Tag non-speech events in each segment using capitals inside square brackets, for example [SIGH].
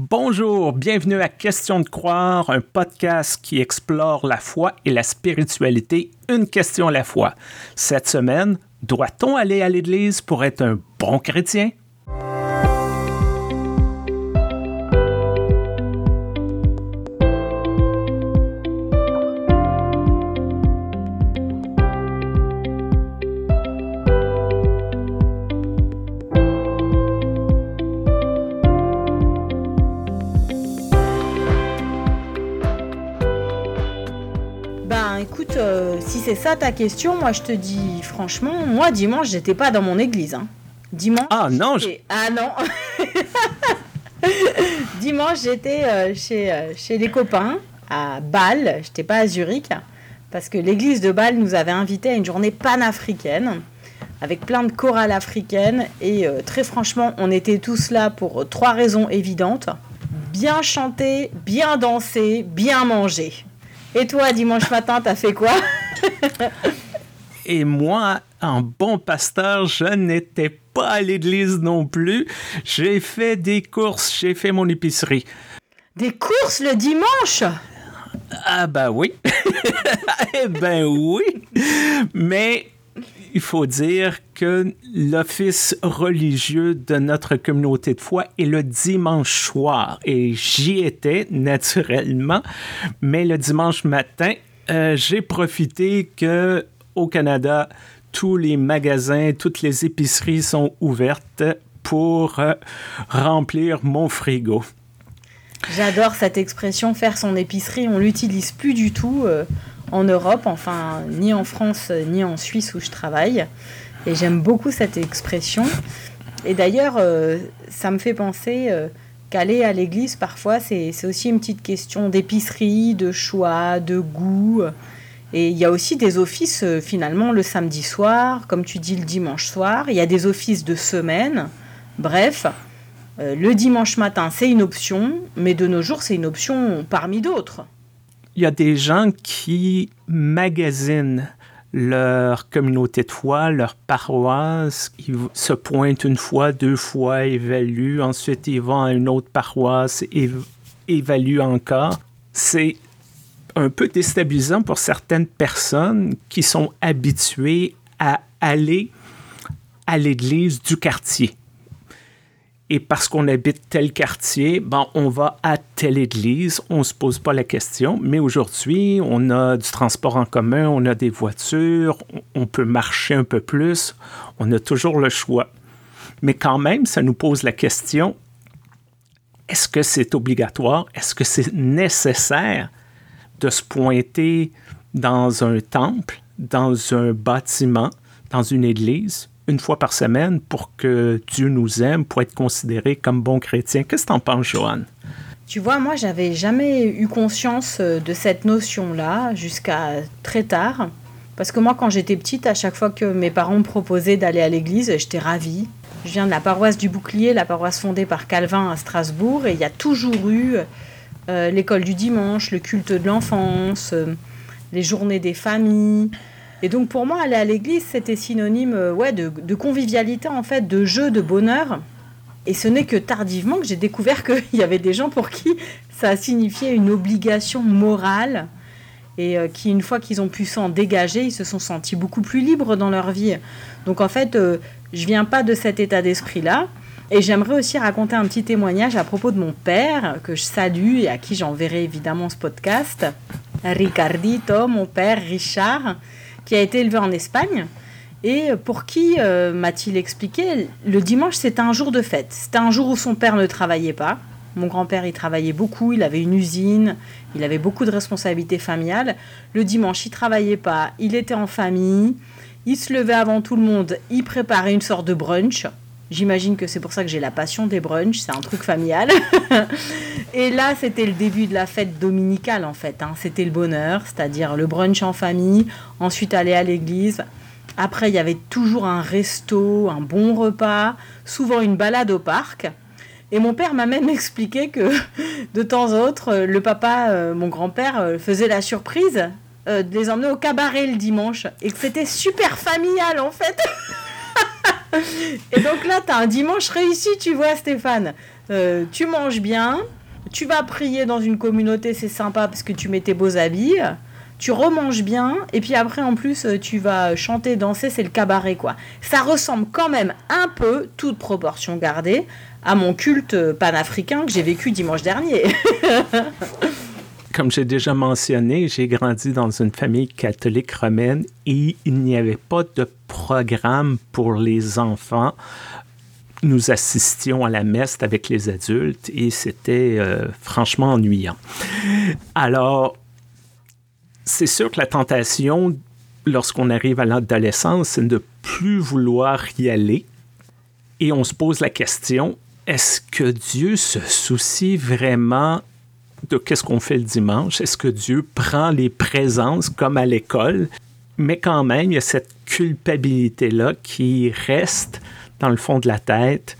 Bonjour, bienvenue à Question de croire, un podcast qui explore la foi et la spiritualité, une question à la fois. Cette semaine, doit-on aller à l'église pour être un bon chrétien? Ta question, moi je te dis franchement, moi dimanche j'étais pas dans mon église. Hein. Dimanche. Ah non. Ah non. [LAUGHS] dimanche j'étais euh, chez, euh, chez des copains à Bâle. J'étais pas à Zurich parce que l'église de Bâle nous avait invités à une journée panafricaine avec plein de chorales africaines et euh, très franchement on était tous là pour trois raisons évidentes bien chanter, bien danser, bien manger. Et toi, dimanche matin, t'as fait quoi? [LAUGHS] Et moi, en bon pasteur, je n'étais pas à l'église non plus. J'ai fait des courses, j'ai fait mon épicerie. Des courses le dimanche? Ah ben oui. [LAUGHS] eh ben oui. Mais il faut dire que l'office religieux de notre communauté de foi est le dimanche soir. Et j'y étais naturellement. Mais le dimanche matin, euh, j'ai profité que au Canada, tous les magasins, toutes les épiceries sont ouvertes pour euh, remplir mon frigo. J'adore cette expression faire son épicerie. On l'utilise plus du tout euh, en Europe, enfin ni en France ni en Suisse où je travaille. Et j'aime beaucoup cette expression. Et d'ailleurs, ça me fait penser qu'aller à l'église, parfois, c'est aussi une petite question d'épicerie, de choix, de goût. Et il y a aussi des offices, euh, finalement, le samedi soir, comme tu dis, le dimanche soir. Il y a des offices de semaine. Bref, euh, le dimanche matin, c'est une option, mais de nos jours, c'est une option parmi d'autres. Il y a des gens qui magasinent leur communauté de foi, leur paroisse. Ils se pointent une fois, deux fois, évaluent. Ensuite, ils vont à une autre paroisse, et évaluent encore. C'est un peu déstabilisant pour certaines personnes qui sont habituées à aller à l'église du quartier et parce qu'on habite tel quartier, ben, on va à telle église, on ne se pose pas la question. Mais aujourd'hui, on a du transport en commun, on a des voitures, on peut marcher un peu plus, on a toujours le choix. Mais quand même, ça nous pose la question, est-ce que c'est obligatoire? Est-ce que c'est nécessaire de se pointer dans un temple, dans un bâtiment, dans une église, une fois par semaine pour que Dieu nous aime, pour être considéré comme bon chrétien. Qu'est-ce que tu en penses, Joanne? Tu vois, moi, j'avais jamais eu conscience euh, de cette notion-là jusqu'à très tard. Parce que moi, quand j'étais petite, à chaque fois que mes parents me proposaient d'aller à l'église, j'étais ravie. Je viens de la paroisse du Bouclier, la paroisse fondée par Calvin à Strasbourg, et il y a toujours eu euh, l'école du dimanche, le culte de l'enfance, euh, les journées des familles. Et donc pour moi, aller à l'église, c'était synonyme euh, ouais, de, convivialité, en fait, de jeu, de bonheur. Et ce n'est que tardivement que j'ai découvert qu'il [LAUGHS] y avait des gens pour qui ça signifiait une obligation morale et euh, qui, une fois qu'ils ont pu s'en dégager, ils se sont sentis beaucoup plus libres dans leur vie. Donc en fait, euh, je viens pas de cet état d'esprit-là. Et j'aimerais aussi raconter un petit témoignage à propos de mon père, que je salue et à qui j'enverrai évidemment ce podcast. Ricardito, mon père Richard, qui a été élevé en Espagne et pour qui, euh, m'a-t-il expliqué, le dimanche c'était un jour de fête. C'était un jour où son père ne travaillait pas. Mon grand-père, il travaillait beaucoup, il avait une usine, il avait beaucoup de responsabilités familiales. Le dimanche, il travaillait pas, il était en famille, il se levait avant tout le monde, il préparait une sorte de brunch. J'imagine que c'est pour ça que j'ai la passion des brunchs, c'est un truc familial. [LAUGHS] et là, c'était le début de la fête dominicale en fait. Hein. C'était le bonheur, c'est-à-dire le brunch en famille, ensuite aller à l'église. Après, il y avait toujours un resto, un bon repas, souvent une balade au parc. Et mon père m'a même expliqué que [LAUGHS] de temps en autre, le papa, euh, mon grand-père, euh, faisait la surprise euh, de les emmener au cabaret le dimanche. Et que c'était super familial en fait. [LAUGHS] [LAUGHS] Et donc là, tu as un dimanche réussi, tu vois, Stéphane. euh, tu manges bien, tu vas prier dans une communauté, c'est sympa parce que tu mets tes beaux habits, tu remanges bien, et puis après en plus tu vas chanter, danser, c'est le cabaret quoi. Ça ressemble quand même un peu, toute proportion gardée, à mon culte panafricain que j'ai vécu dimanche dernier. [LAUGHS] Comme j'ai déjà mentionné, j'ai grandi dans une famille catholique romaine et il n'y avait pas de programme pour les enfants nous assistions à la messe avec les adultes et c'était euh, franchement ennuyant. Alors, c'est sûr que la tentation, lorsqu'on arrive à l'adolescence, c'est de ne plus vouloir y aller. Et on se pose la question, est-ce que Dieu se soucie vraiment de qu'est-ce qu'on fait le dimanche? Est-ce que Dieu prend les présences comme à l'école? Mais quand même, il y a cette culpabilité-là qui reste dans le fond de la tête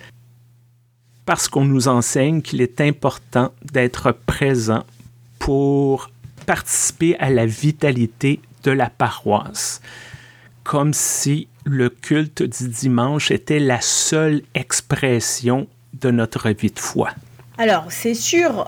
parce qu'on nous enseigne qu'il est important d'être présent pour participer à la vitalité de la paroisse, comme si le culte du dimanche était la seule expression de notre vie de foi. Alors, c'est sûr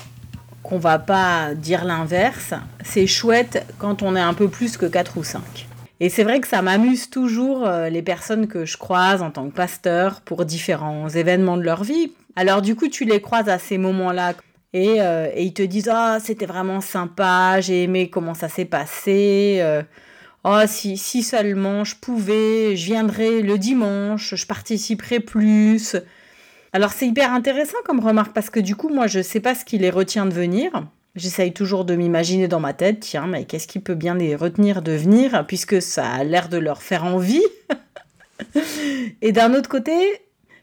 qu'on va pas dire l'inverse. C'est chouette quand on est un peu plus que 4 ou 5. Et c'est vrai que ça m'amuse toujours euh, les personnes que je croise en tant que pasteur pour différents événements de leur vie. Alors du coup, tu les croises à ces moments-là et, euh, ils te disent ah c'était vraiment sympa, j'ai aimé comment ça s'est passé. Euh, oh si, si seulement je pouvais, je viendrais le dimanche, je participerais plus. Alors c'est hyper intéressant comme remarque parce que du coup moi je sais pas ce qui les retient de venir. J'essaye toujours de m'imaginer dans ma tête, tiens, mais qu'est-ce qui peut bien les retenir de venir, puisque ça a l'air de leur faire envie. [LAUGHS] Et d'un autre côté,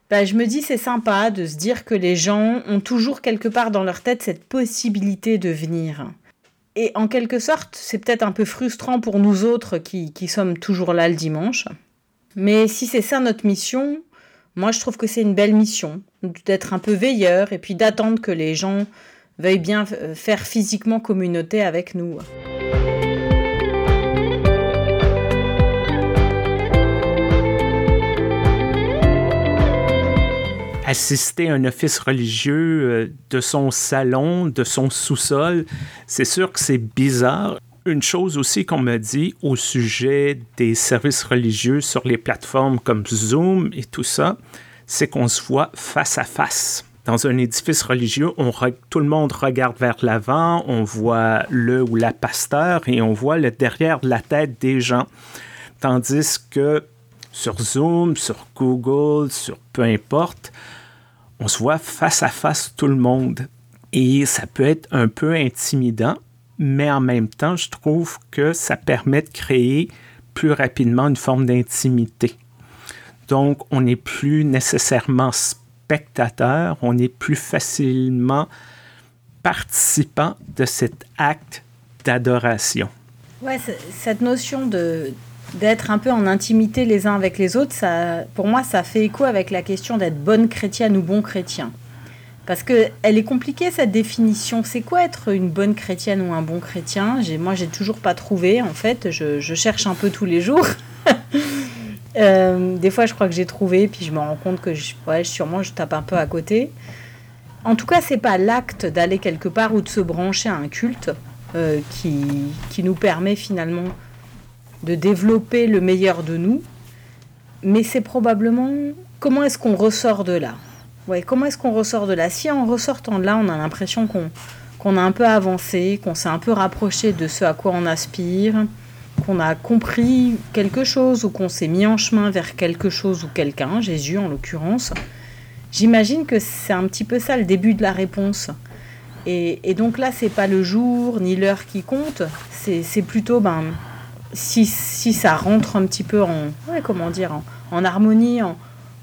bah, je me dis c'est sympa de se dire que les gens ont toujours quelque part dans leur tête cette possibilité de venir. Et en quelque sorte, c'est peut-être un peu frustrant pour nous autres qui, qui sommes toujours là le dimanche. Mais si c'est ça notre mission, moi je trouve que c'est une belle mission, d'être un peu veilleur et puis d'attendre que les gens veuille bien euh, faire physiquement communauté avec nous. assister à un office religieux euh, de son salon, de son sous-sol, c'est sûr que c'est bizarre. Une chose aussi qu'on me dit au sujet des services religieux sur les plateformes comme Zoom et tout ça, c'est qu'on se voit face à face dans un édifice religieux, on tout le monde regarde vers l'avant, on voit le ou la pasteur et on voit le derrière de la tête des gens. Tandis que sur Zoom, sur Google, sur peu importe, on se voit face à face tout le monde. Et ça peut être un peu intimidant, mais en même temps, je trouve que ça permet de créer plus rapidement une forme d'intimité. Donc, on n'est plus nécessairement spectateur, on est plus facilement participant de cet acte d'adoration. Ouais, cette notion de d'être un peu en intimité les uns avec les autres, ça, pour moi, ça fait écho avec la question d'être bonne chrétienne ou bon chrétien. Parce que elle est compliquée cette définition. C'est quoi être une bonne chrétienne ou un bon chrétien? Moi, j'ai toujours pas trouvé. En fait, je, cherche un peu tous les jours. [LAUGHS] Euh, des fois, je crois que j'ai trouvé, puis je me rends compte que je, ouais, sûrement je tape un peu à côté. En tout cas, c'est pas l'acte d'aller quelque part ou de se brancher à un culte euh, qui, qui nous permet finalement de développer le meilleur de nous, mais c'est probablement comment est-ce qu'on ressort de là? Ouais, comment est-ce qu'on ressort de là Si en ressortant de là, on a l'impression qu'on qu'on a un peu avancé, qu'on s'est un peu rapproché de ce à quoi on aspire, qu'on a compris quelque chose ou qu'on s'est mis en chemin vers quelque chose ou quelqu'un, Jésus en l'occurrence, j'imagine que c'est un petit peu ça le début de la réponse. Et, donc là, c'est pas le jour ni l'heure qui compte, c'est plutôt ben, si, si, ça rentre un petit peu en, comment dire, en, harmonie,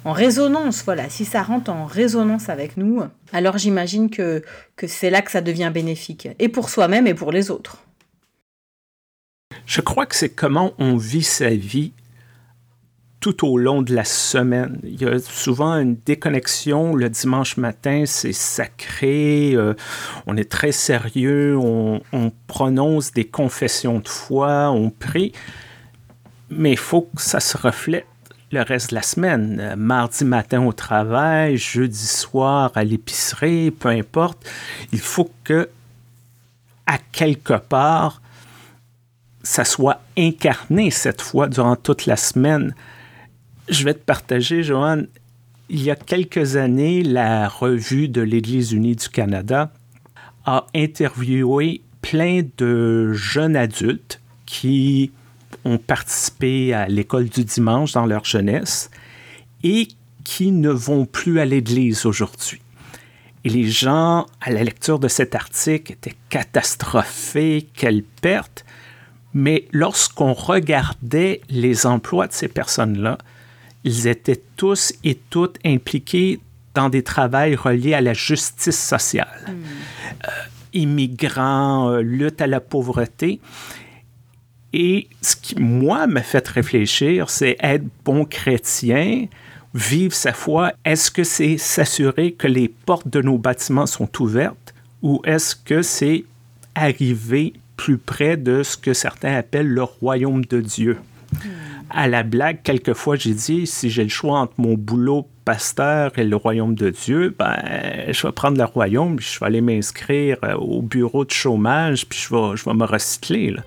en, résonance, voilà, si ça rentre en résonance avec nous, alors j'imagine que, que c'est là que ça devient bénéfique, et pour soi-même et pour les autres. Je crois que c'est comment on vit sa vie tout au long de la semaine. Il y a souvent une déconnexion. Le dimanche matin, c'est sacré, euh, on est très sérieux, on, prononce des confessions de foi, on prie. Mais il faut que ça se reflète le reste de la semaine. Euh, mardi matin au travail, jeudi soir à l'épicerie, peu importe. Il faut que, à quelque part, ça soit incarné cette fois durant toute la semaine. Je vais te partager, Joanne, il y a quelques années, la revue de l'Église unie du Canada a interviewé plein de jeunes adultes qui ont participé à l'école du dimanche dans leur jeunesse et qui ne vont plus à l'église aujourd'hui. Et les gens, à la lecture de cet article, étaient catastrophés, quelle perte. Mais lorsqu'on regardait les emplois de ces personnes-là, ils étaient tous et toutes impliqués dans des travaux reliés à la justice sociale. Hmm. Euh, immigrants, euh, lutte à la pauvreté. Et ce qui, moi, m'a fait réfléchir, c'est être bon chrétien, vivre sa foi. Est-ce que c'est s'assurer que les portes de nos bâtiments sont ouvertes ou est-ce que c'est arriver plus près de ce que certains appellent le royaume de Dieu? Hmm. À la blague, quelquefois, j'ai dit, si j'ai le choix entre mon boulot pasteur et le royaume de Dieu, ben, je vais prendre le royaume, puis je vais aller m'inscrire euh, au bureau de chômage, puis je vais, je vais me recycler. Là.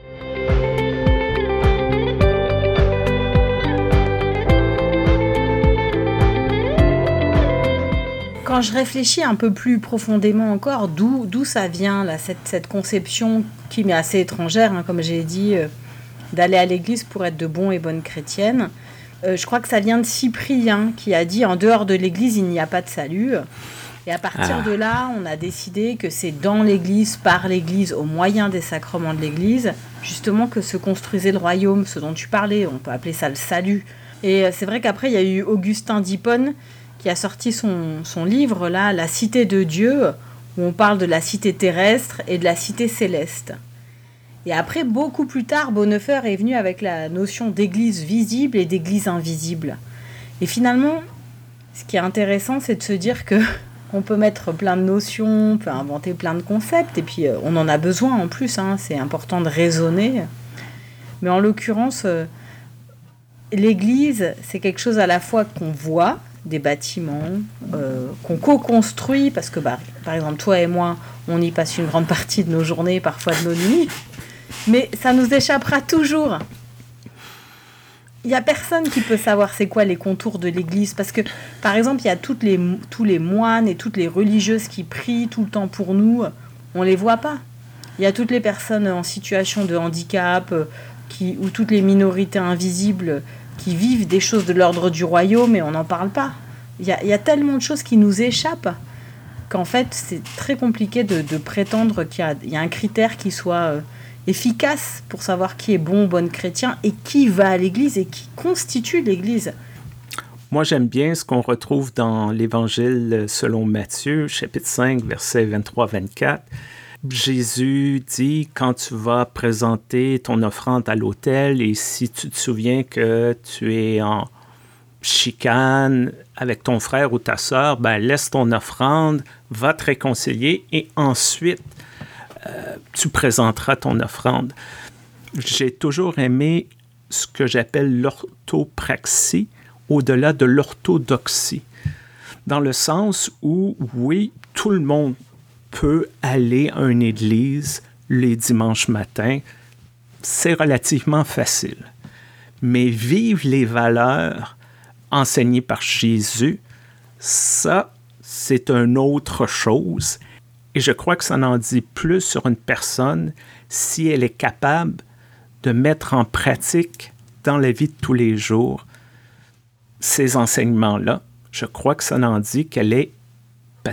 Quand je réfléchis un peu plus profondément encore, d'où ça vient, là, cette, cette, conception qui m'est assez étrangère, hein, comme j'ai dit, euh, d'aller à l'église pour être de bons et bonnes chrétiennes. Euh, je crois que ça vient de Cyprien qui a dit en dehors de l'église, il n'y a pas de salut. Et à partir ah. de là, on a décidé que c'est dans l'église, par l'église, au moyen des sacrements de l'église, justement que se construisait le royaume, ce dont tu parlais. On peut appeler ça le salut. Et euh, c'est vrai qu'après, il y a eu Augustin d'Hippone qui a sorti son, son, livre, là, La cité de Dieu, où on parle de la cité terrestre et de la cité céleste. Et après, beaucoup plus tard, Bonhoeffer est venu avec la notion d'église visible et d'église invisible. Et finalement, ce qui est intéressant, c'est de se dire que [LAUGHS] on peut mettre plein de notions, on peut inventer plein de concepts, et puis euh, on en a besoin en plus, hein, c'est important de raisonner. Mais en l'occurrence, euh, l'église, c'est quelque chose à la fois qu'on voit, des bâtiments euh, qu'on co-construit, parce que bah, par exemple toi et moi, on y passe une grande partie de nos journées, parfois de nos nuits, mais ça nous échappera toujours. Il n'y a personne qui peut savoir c'est quoi les contours de l'Église, parce que par exemple, il y a toutes les, tous les moines et toutes les religieuses qui prient tout le temps pour nous, on les voit pas. Il y a toutes les personnes en situation de handicap, euh, qui, ou toutes les minorités invisibles qui vivent des choses de l'ordre du royaume et on n'en parle pas. Il y, a, tellement de choses qui nous échappent qu'en fait c'est très compliqué de, prétendre qu'il y, a un critère qui soit euh, efficace pour savoir qui est bon ou bonne chrétien et qui va à l'église et qui constitue l'église. Moi, j'aime bien ce qu'on retrouve dans l'Évangile selon Matthieu, chapitre 5, versets 23-24. Jésus dit quand tu vas présenter ton offrande à l'autel et si tu te souviens que tu es en chicane avec ton frère ou ta sœur, ben laisse ton offrande, va te réconcilier et ensuite euh, tu présenteras ton offrande. J'ai toujours aimé ce que j'appelle l'orthopraxie au-delà de l'orthodoxie, dans le sens où, oui, tout le monde aller à une église les dimanches matins, c'est relativement facile. Mais vivre les valeurs enseignées par Jésus, ça, c'est une autre chose. Et je crois que ça en dit plus sur une personne si elle est capable de mettre en pratique dans la vie de tous les jours ces enseignements-là. Je crois que ça en dit qu'elle est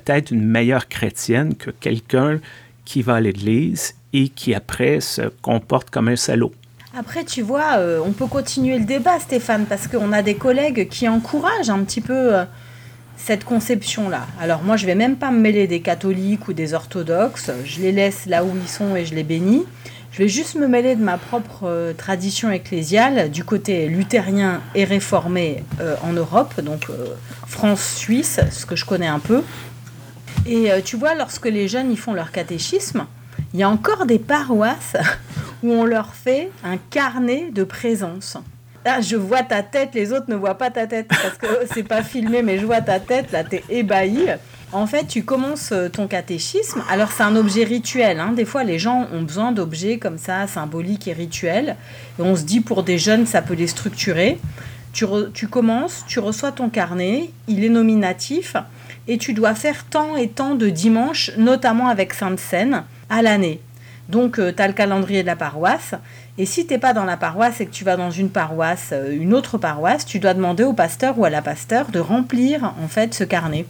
peut-être une meilleure chrétienne que quelqu'un qui va à l'église et qui après se comporte comme un salaud. Après, tu vois, euh, on peut continuer le débat, Stéphane, parce qu'on a des collègues qui encouragent un petit peu euh, cette conception-là. Alors moi, je vais même pas me mêler des catholiques ou des orthodoxes, je les laisse là où ils sont et je les bénis. Je vais juste me mêler de ma propre euh, tradition ecclésiale du côté luthérien et réformé en Europe, donc France-Suisse, ce que je connais un peu. Et euh, tu vois, lorsque les jeunes y font leur catéchisme, il y a encore des paroisses [LAUGHS] où on leur fait un carnet de présence. ah, je vois ta tête, les autres ne voient pas ta tête parce que [LAUGHS] c'est pas filmé, mais je vois ta tête, là, t'es ébahi. En fait, tu commences euh, ton catéchisme. Alors, c'est un objet rituel. Hein. Des fois, les gens ont besoin d'objets comme ça, symboliques et rituels. Et on se dit, pour des jeunes, ça peut les structurer. Tu, tu commences, tu reçois ton carnet, il est nominatif, et tu dois faire tant et tant de dimanches, notamment avec Sainte Seine, à l'année. Donc, euh, tu as le calendrier de la paroisse. Et si tu n'es pas dans la paroisse et que tu vas dans une paroisse, euh, une autre paroisse, tu dois demander au pasteur ou à la pasteur de remplir en fait ce carnet.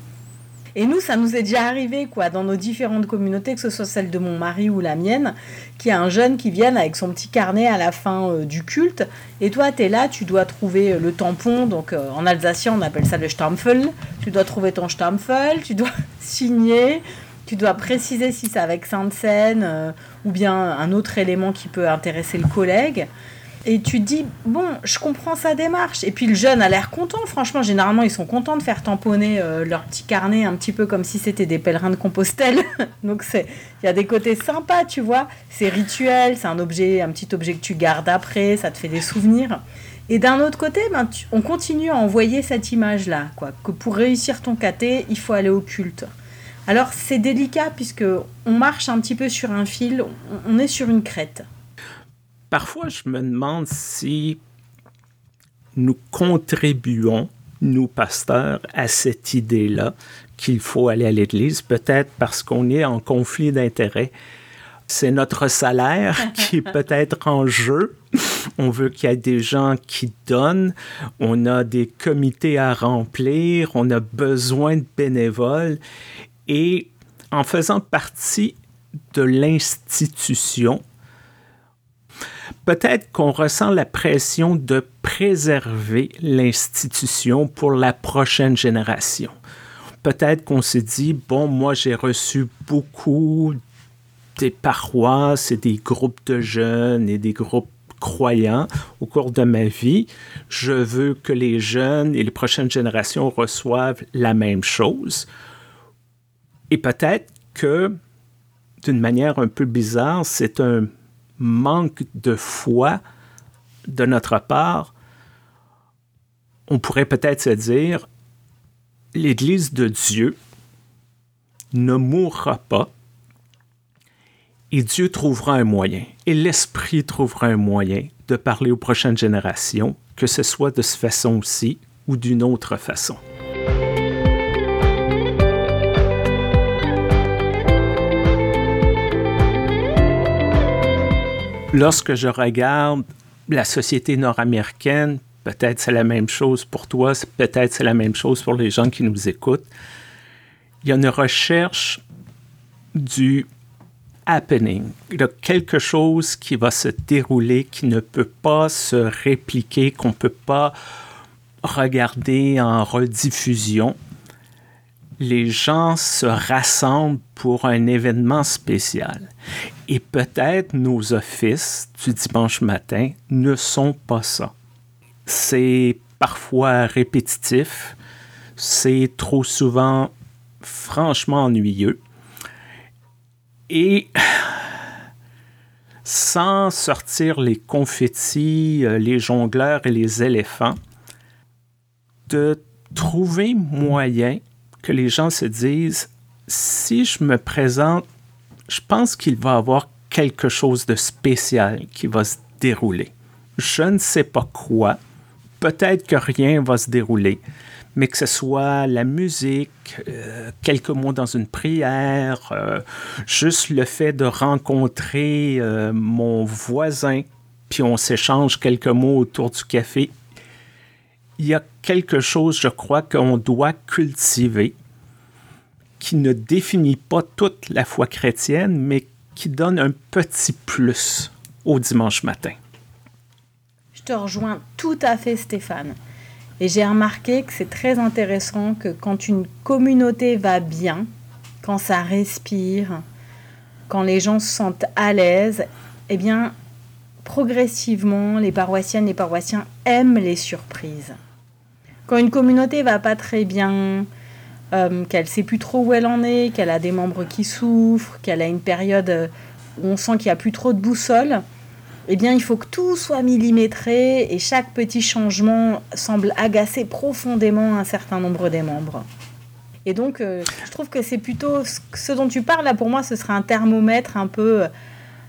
Et nous, ça nous est déjà arrivé, quoi, dans nos différentes communautés, que ce soit celle de mon mari ou la mienne, qu'il y a un jeune qui vienne avec son petit carnet à la fin euh, du culte. Et toi, tu es là, tu dois trouver le tampon. Donc, en alsacien, on appelle ça le Stampfel. Tu dois trouver ton Stampfel, tu dois [LAUGHS] signer, tu dois préciser si c'est avec Sainte-Seine euh, ou bien un autre élément qui peut intéresser le collègue. Et tu te dis, bon, je comprends sa démarche. Et puis le jeune a l'air content, franchement, généralement ils sont contents de faire tamponner euh, leur petit carnet un petit peu comme si c'était des pèlerins de Compostelle. [LAUGHS] Donc il y a des côtés sympas, tu vois. C'est rituel, c'est un objet, un petit objet que tu gardes après, ça te fait des souvenirs. Et d'un autre côté, ben, on continue à envoyer cette image-là, quoi, que pour réussir ton caté, il faut aller au culte. Alors c'est délicat puisque on marche un petit peu sur un fil, on est sur une crête. Parfois, je me demande si nous contribuons, nous pasteurs, à cette idée-là qu'il faut aller à l'Église, peut-être parce qu'on est en conflit d'intérêts. C'est notre salaire [LAUGHS] qui est peut-être en jeu. On veut qu'il y ait des gens qui donnent. On a des comités à remplir. On a besoin de bénévoles. Et en faisant partie de l'institution, peut-être qu'on ressent la pression de préserver l'institution pour la prochaine génération. Peut-être qu'on se dit, bon, moi j'ai reçu beaucoup des paroisses et des groupes de jeunes et des groupes croyants au cours de ma vie. Je veux que les jeunes et les prochaines générations reçoivent la même chose. Et peut-être que, d'une manière un peu bizarre, c'est un manque de foi de notre part. On pourrait peut-être se dire, l'Église de Dieu ne mourra pas et Dieu trouvera un moyen, et l'Esprit trouvera un moyen de parler aux prochaines générations, que ce soit de cette façon aussi ou d'une autre façon. Lorsque je regarde la société nord-américaine, peut-être c'est la même chose pour toi, peut-être c'est la même chose pour les gens qui nous écoutent. Il y a une recherche du happening, il quelque chose qui va se dérouler, qui ne peut pas se répliquer, qu'on ne peut pas regarder en rediffusion les gens se rassemblent pour un événement spécial. Et peut-être nos offices du dimanche matin ne sont pas ça. C'est parfois répétitif, c'est trop souvent franchement ennuyeux. Et sans sortir les confettis, euh, les jongleurs et les éléphants, de trouver moyen que les gens se disent, si je me présente, je pense qu'il va y avoir quelque chose de spécial qui va se dérouler. Je ne sais pas quoi. Peut-être que rien va se dérouler, mais que ce soit la musique, euh, quelques mots dans une prière, euh, juste le fait de rencontrer euh, mon voisin, puis on s'échange quelques mots autour du café, il y a quelque chose, je crois, qu'on doit cultiver qui ne définit pas toute la foi chrétienne, mais qui donne un petit plus au dimanche matin. Je te rejoins tout à fait, Stéphane. Et j'ai remarqué que c'est très intéressant que quand une communauté va bien, quand ça respire, quand les gens se sentent à l'aise, eh bien, progressivement, les paroissiennes et paroissiens aiment les surprises. Quand une communauté va pas très bien, euh, qu'elle sait plus trop où elle en est, qu'elle a des membres qui souffrent, qu'elle a une période où on sent qu'il n'y a plus trop de boussole, eh bien, il faut que tout soit millimétré et chaque petit changement semble agacer profondément un certain nombre des membres. Et donc, euh, je trouve que c'est plutôt ce dont tu parles là. Pour moi, ce serait un thermomètre un peu euh,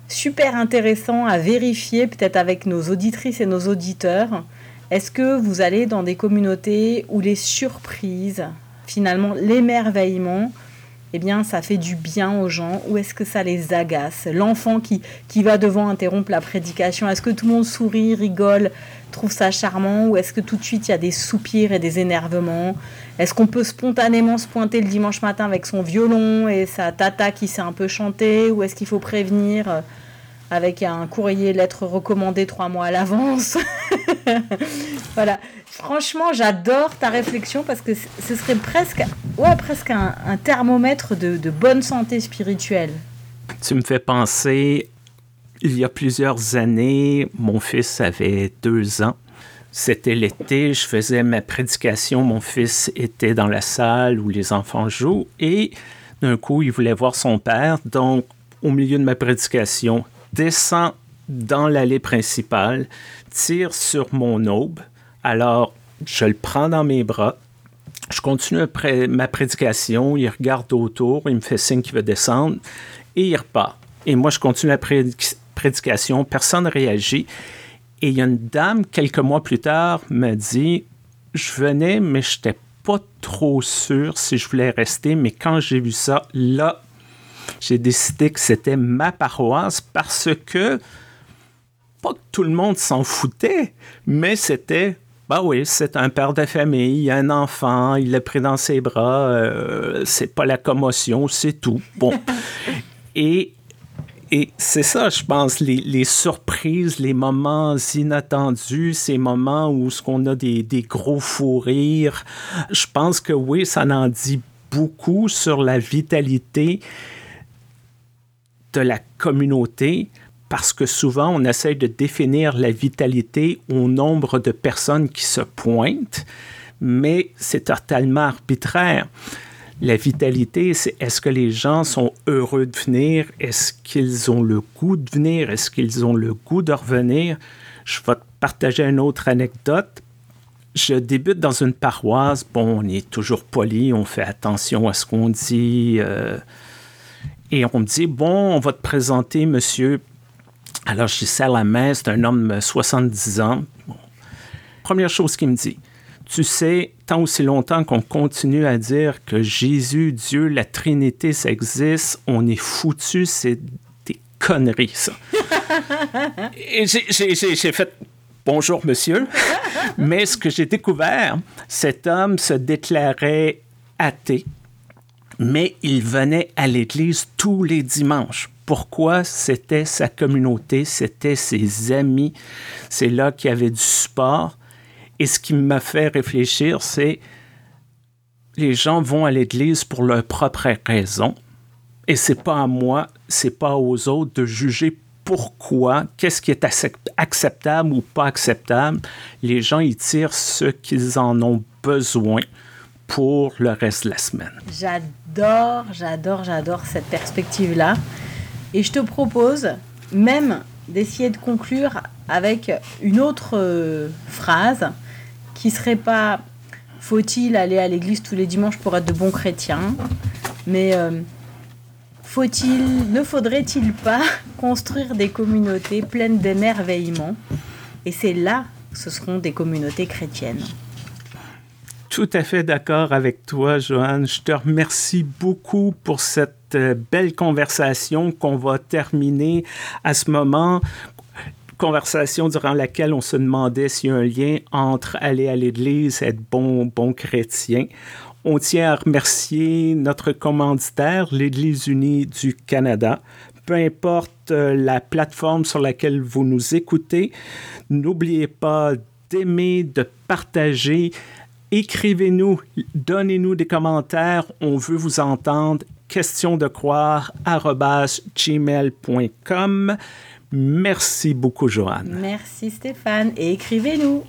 super intéressant à vérifier, peut-être avec nos auditrices et nos auditeurs. Est-ce que vous allez dans des communautés où les surprises, finalement l'émerveillement, eh bien, ça fait du bien aux gens. Ou est-ce que ça les agace? L'enfant qui, qui va devant interrompre la prédication, est-ce que tout le monde sourit, rigole, trouve ça charmant? Ou est-ce que tout de suite il y a des soupirs et des énervements? Est-ce qu'on peut spontanément se pointer le dimanche matin avec son violon et sa tata qui sait un peu chanter ou est-ce qu'il faut prévenir? Avec un courrier lettre recommandée trois mois à l'avance [LAUGHS] Voilà. Franchement, j'adore ta réflexion parce que ce serait presque, ouais, presque un, thermomètre de bonne santé spirituelle. Tu me fais penser il y a plusieurs années, mon fils avait deux ans. C'était l'été, je faisais ma prédication, mon fils était dans la salle où les enfants jouent et d'un coup, il voulait voir son père. Donc, au milieu de ma prédication, descend dans l'allée principale, tire sur mon aube. Alors, je le prends dans mes bras. Je continue ma prédication. Il regarde autour. Il me fait signe qu'il veut descendre. Et il repart. Et moi, je continue la prédication. Personne ne réagit. Et il y a une dame, quelques mois plus tard, me dit Je venais, mais je n'étais pas trop sûr si je voulais rester. Mais quand j'ai vu ça, là, j'ai décidé que c'était ma paroisse parce que, pas que tout le monde s'en foutait, mais c'était bah oui, c'est un père de famille, il a un enfant, il l'a pris dans ses bras, euh, c'est pas la commotion, c'est tout. Bon. [LAUGHS] et et c'est ça, je pense, les, les, surprises, les moments inattendus, ces moments où ce qu'on a des, des, gros fous rires. Je pense que oui, ça en dit beaucoup sur la vitalité de la communauté parce que souvent on essaie de définir la vitalité au nombre de personnes qui se pointent, mais c'est totalement arbitraire. La vitalité, c'est est-ce que les gens sont heureux de venir? Est-ce qu'ils ont le goût de venir? Est-ce qu'ils ont le goût de revenir? Je vais te partager une autre anecdote. Je débute dans une paroisse. Bon, on est toujours poli, on fait attention à ce qu'on dit. Euh, et on me dit, bon, on va te présenter monsieur. Alors, je dis à la main, c'est un homme de 70 ans. Première chose qu'il me dit, tu sais, tant aussi longtemps qu'on continue à dire que Jésus, Dieu, la Trinité, ça existe, on est foutu, c'est des conneries, ça. [LAUGHS] Et j'ai fait bonjour, monsieur. [LAUGHS] Mais ce que j'ai découvert, cet homme se déclarait athée mais il venait à l'église tous les dimanches. Pourquoi? C'était sa communauté, c'était ses amis, c'est là qu'il y avait du support. Et ce qui m'a fait réfléchir, c'est les gens vont à l'église pour leurs propres raisons. Et c'est pas à moi, c'est pas aux autres de juger pourquoi, qu'est-ce qui est acceptable ou pas acceptable. Les gens y tirent ce qu'ils en ont besoin pour le reste de la semaine. J'adore, j'adore cette perspective-là. Et je te propose même d'essayer de conclure avec une autre euh, phrase qui serait pas faut-il aller à l'église tous les dimanches pour être de bons chrétiens, mais euh, faut-il, ne faudrait-il pas [LAUGHS] construire des communautés pleines d'émerveillement? Et c'est là que ce seront des communautés chrétiennes. Tout à fait d'accord avec toi, Joanne. Je te remercie beaucoup pour cette euh, belle conversation qu'on va terminer à ce moment. Conversation durant laquelle on se demandait s'il y a un lien entre aller à l'église et être bon, bon chrétien. On tient à remercier notre commanditaire, l'Église unie du Canada. Peu importe euh, la plateforme sur laquelle vous nous écoutez, n'oubliez pas d'aimer, de partager Écrivez-nous, donnez-nous des commentaires, on veut vous entendre. Question de croire gmail.com. Merci beaucoup, Joanne. Merci, Stéphane, écrivez-nous.